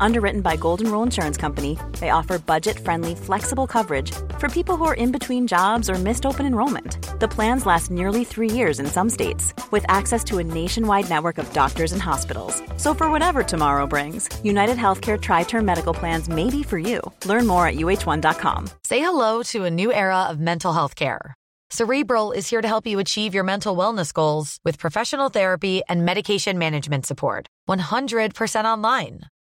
Underwritten by Golden Rule Insurance Company, they offer budget friendly, flexible coverage for people who are in between jobs or missed open enrollment. The plans last nearly three years in some states, with access to a nationwide network of doctors and hospitals. So, for whatever tomorrow brings, United Healthcare Tri Term Medical Plans may be for you. Learn more at uh1.com. Say hello to a new era of mental health care. Cerebral is here to help you achieve your mental wellness goals with professional therapy and medication management support. 100% online.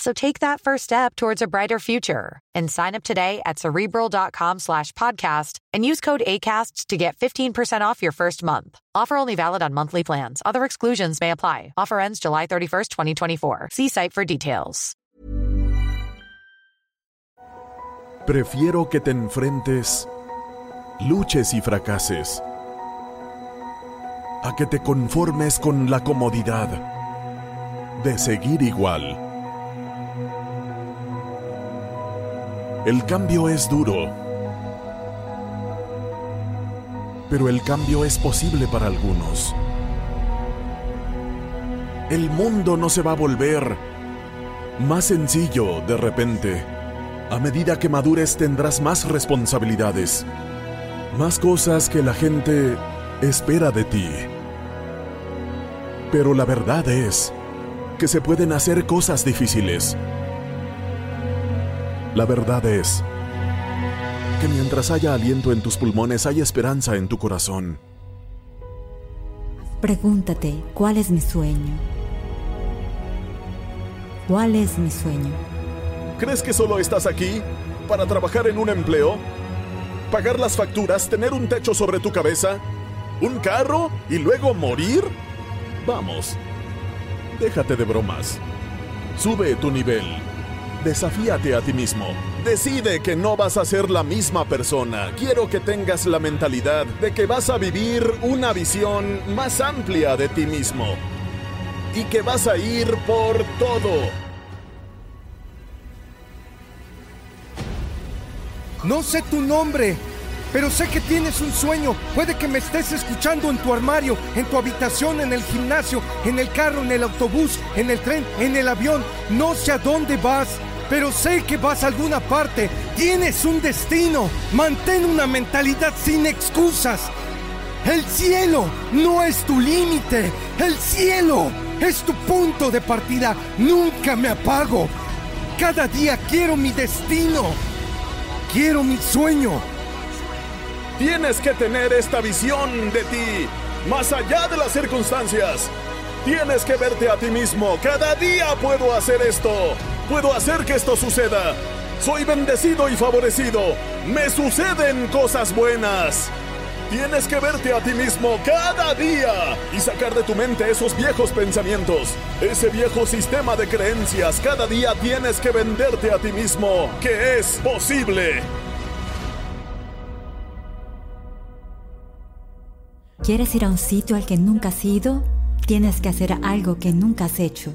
So take that first step towards a brighter future and sign up today at cerebral.com slash podcast and use code ACasts to get 15% off your first month. Offer only valid on monthly plans. Other exclusions may apply. Offer ends July 31st, 2024. See site for details. Prefiero que te enfrentes, luches y fracases, a que te conformes con la comodidad de seguir igual. El cambio es duro, pero el cambio es posible para algunos. El mundo no se va a volver más sencillo de repente. A medida que madures tendrás más responsabilidades, más cosas que la gente espera de ti. Pero la verdad es que se pueden hacer cosas difíciles. La verdad es que mientras haya aliento en tus pulmones hay esperanza en tu corazón. Pregúntate, ¿cuál es mi sueño? ¿Cuál es mi sueño? ¿Crees que solo estás aquí para trabajar en un empleo? ¿Pagar las facturas, tener un techo sobre tu cabeza? ¿Un carro y luego morir? Vamos, déjate de bromas. Sube tu nivel. Desafíate a ti mismo. Decide que no vas a ser la misma persona. Quiero que tengas la mentalidad de que vas a vivir una visión más amplia de ti mismo. Y que vas a ir por todo. No sé tu nombre, pero sé que tienes un sueño. Puede que me estés escuchando en tu armario, en tu habitación, en el gimnasio, en el carro, en el autobús, en el tren, en el avión. No sé a dónde vas, pero sé que vas a alguna parte. Tienes un destino. Mantén una mentalidad sin excusas. El cielo no es tu límite. El cielo es tu punto de partida. Nunca me apago. Cada día quiero mi destino. Quiero mi sueño. Tienes que tener esta visión de ti, más allá de las circunstancias. Tienes que verte a ti mismo. Cada día puedo hacer esto. Puedo hacer que esto suceda. Soy bendecido y favorecido. Me suceden cosas buenas. Tienes que verte a ti mismo cada día y sacar de tu mente esos viejos pensamientos, ese viejo sistema de creencias. Cada día tienes que venderte a ti mismo que es posible. ¿Quieres ir a un sitio al que nunca has ido? Tienes que hacer algo que nunca has hecho.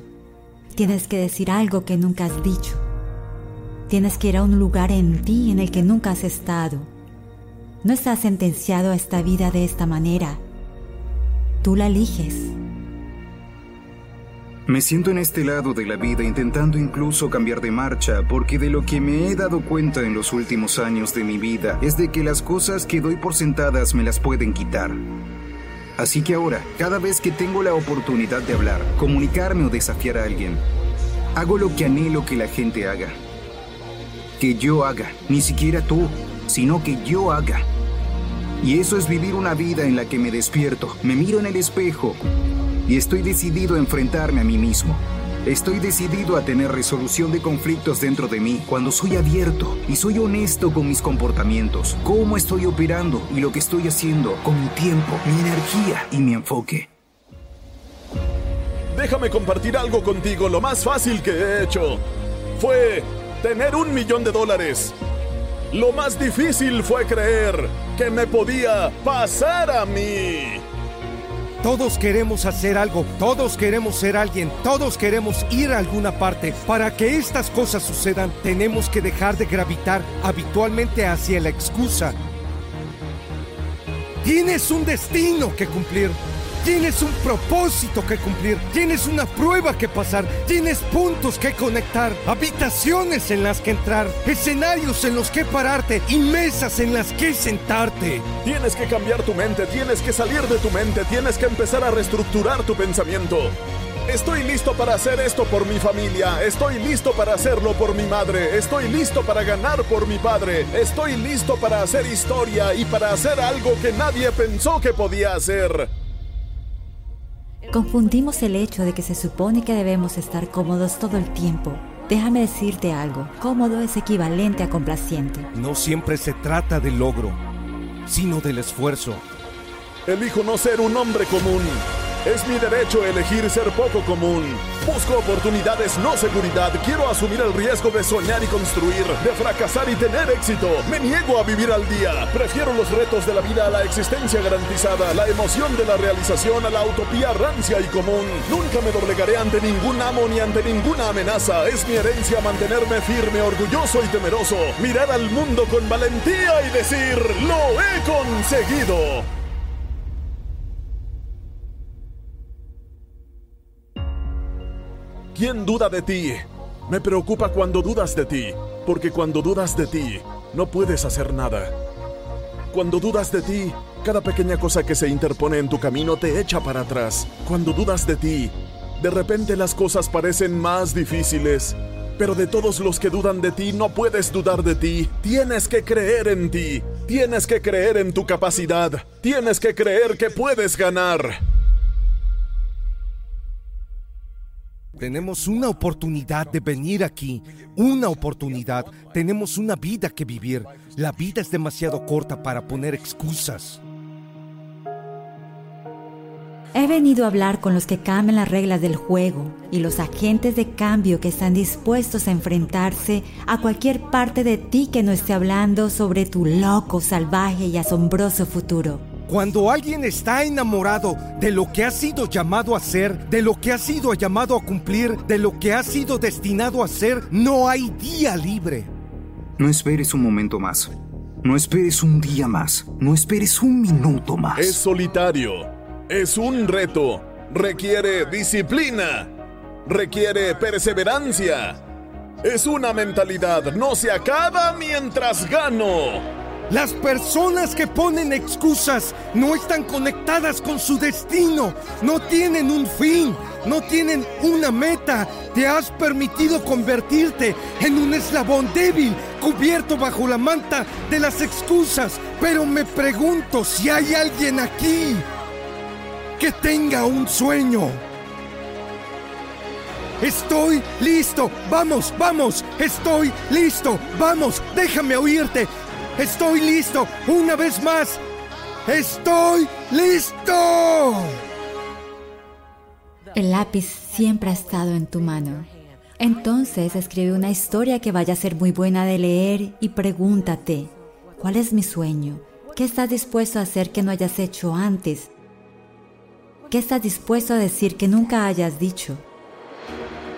Tienes que decir algo que nunca has dicho. Tienes que ir a un lugar en ti en el que nunca has estado. No estás sentenciado a esta vida de esta manera. Tú la eliges. Me siento en este lado de la vida intentando incluso cambiar de marcha porque de lo que me he dado cuenta en los últimos años de mi vida es de que las cosas que doy por sentadas me las pueden quitar. Así que ahora, cada vez que tengo la oportunidad de hablar, comunicarme o desafiar a alguien, hago lo que anhelo que la gente haga. Que yo haga, ni siquiera tú, sino que yo haga. Y eso es vivir una vida en la que me despierto, me miro en el espejo y estoy decidido a enfrentarme a mí mismo. Estoy decidido a tener resolución de conflictos dentro de mí cuando soy abierto y soy honesto con mis comportamientos, cómo estoy operando y lo que estoy haciendo con mi tiempo, mi energía y mi enfoque. Déjame compartir algo contigo, lo más fácil que he hecho fue tener un millón de dólares. Lo más difícil fue creer que me podía pasar a mí. Todos queremos hacer algo, todos queremos ser alguien, todos queremos ir a alguna parte. Para que estas cosas sucedan, tenemos que dejar de gravitar habitualmente hacia la excusa. Tienes un destino que cumplir. Tienes un propósito que cumplir, tienes una prueba que pasar, tienes puntos que conectar, habitaciones en las que entrar, escenarios en los que pararte y mesas en las que sentarte. Tienes que cambiar tu mente, tienes que salir de tu mente, tienes que empezar a reestructurar tu pensamiento. Estoy listo para hacer esto por mi familia, estoy listo para hacerlo por mi madre, estoy listo para ganar por mi padre, estoy listo para hacer historia y para hacer algo que nadie pensó que podía hacer. Confundimos el hecho de que se supone que debemos estar cómodos todo el tiempo. Déjame decirte algo, cómodo es equivalente a complaciente. No siempre se trata del logro, sino del esfuerzo. Elijo no ser un hombre común. Es mi derecho elegir ser poco común. Busco oportunidades, no seguridad. Quiero asumir el riesgo de soñar y construir, de fracasar y tener éxito. Me niego a vivir al día. Prefiero los retos de la vida a la existencia garantizada, la emoción de la realización a la utopía rancia y común. Nunca me doblegaré ante ningún amo ni ante ninguna amenaza. Es mi herencia mantenerme firme, orgulloso y temeroso. Mirar al mundo con valentía y decir, lo he conseguido. ¿Quién duda de ti? Me preocupa cuando dudas de ti, porque cuando dudas de ti, no puedes hacer nada. Cuando dudas de ti, cada pequeña cosa que se interpone en tu camino te echa para atrás. Cuando dudas de ti, de repente las cosas parecen más difíciles. Pero de todos los que dudan de ti, no puedes dudar de ti. Tienes que creer en ti. Tienes que creer en tu capacidad. Tienes que creer que puedes ganar. Tenemos una oportunidad de venir aquí, una oportunidad. Tenemos una vida que vivir. La vida es demasiado corta para poner excusas. He venido a hablar con los que cambian las reglas del juego y los agentes de cambio que están dispuestos a enfrentarse a cualquier parte de ti que no esté hablando sobre tu loco, salvaje y asombroso futuro. Cuando alguien está enamorado de lo que ha sido llamado a ser, de lo que ha sido llamado a cumplir, de lo que ha sido destinado a ser, no hay día libre. No esperes un momento más. No esperes un día más. No esperes un minuto más. Es solitario. Es un reto. Requiere disciplina. Requiere perseverancia. Es una mentalidad. No se acaba mientras gano. Las personas que ponen excusas no están conectadas con su destino, no tienen un fin, no tienen una meta. Te has permitido convertirte en un eslabón débil, cubierto bajo la manta de las excusas. Pero me pregunto si hay alguien aquí que tenga un sueño. Estoy listo, vamos, vamos, estoy listo, vamos, déjame oírte, Estoy listo, una vez más. Estoy listo. El lápiz siempre ha estado en tu mano. Entonces escribe una historia que vaya a ser muy buena de leer y pregúntate, ¿cuál es mi sueño? ¿Qué estás dispuesto a hacer que no hayas hecho antes? ¿Qué estás dispuesto a decir que nunca hayas dicho?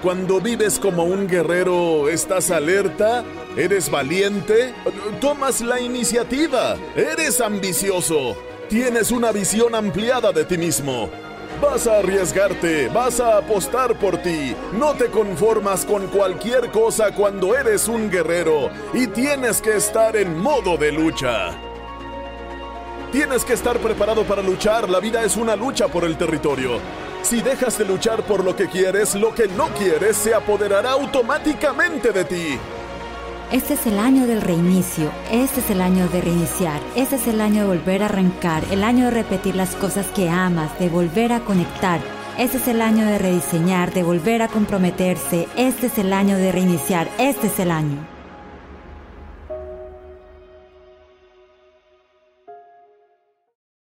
Cuando vives como un guerrero, estás alerta, eres valiente, tomas la iniciativa, eres ambicioso, tienes una visión ampliada de ti mismo. Vas a arriesgarte, vas a apostar por ti. No te conformas con cualquier cosa cuando eres un guerrero y tienes que estar en modo de lucha. Tienes que estar preparado para luchar, la vida es una lucha por el territorio. Si dejas de luchar por lo que quieres, lo que no quieres se apoderará automáticamente de ti. Este es el año del reinicio, este es el año de reiniciar, este es el año de volver a arrancar, el año de repetir las cosas que amas, de volver a conectar. Este es el año de rediseñar, de volver a comprometerse. Este es el año de reiniciar. Este es el año.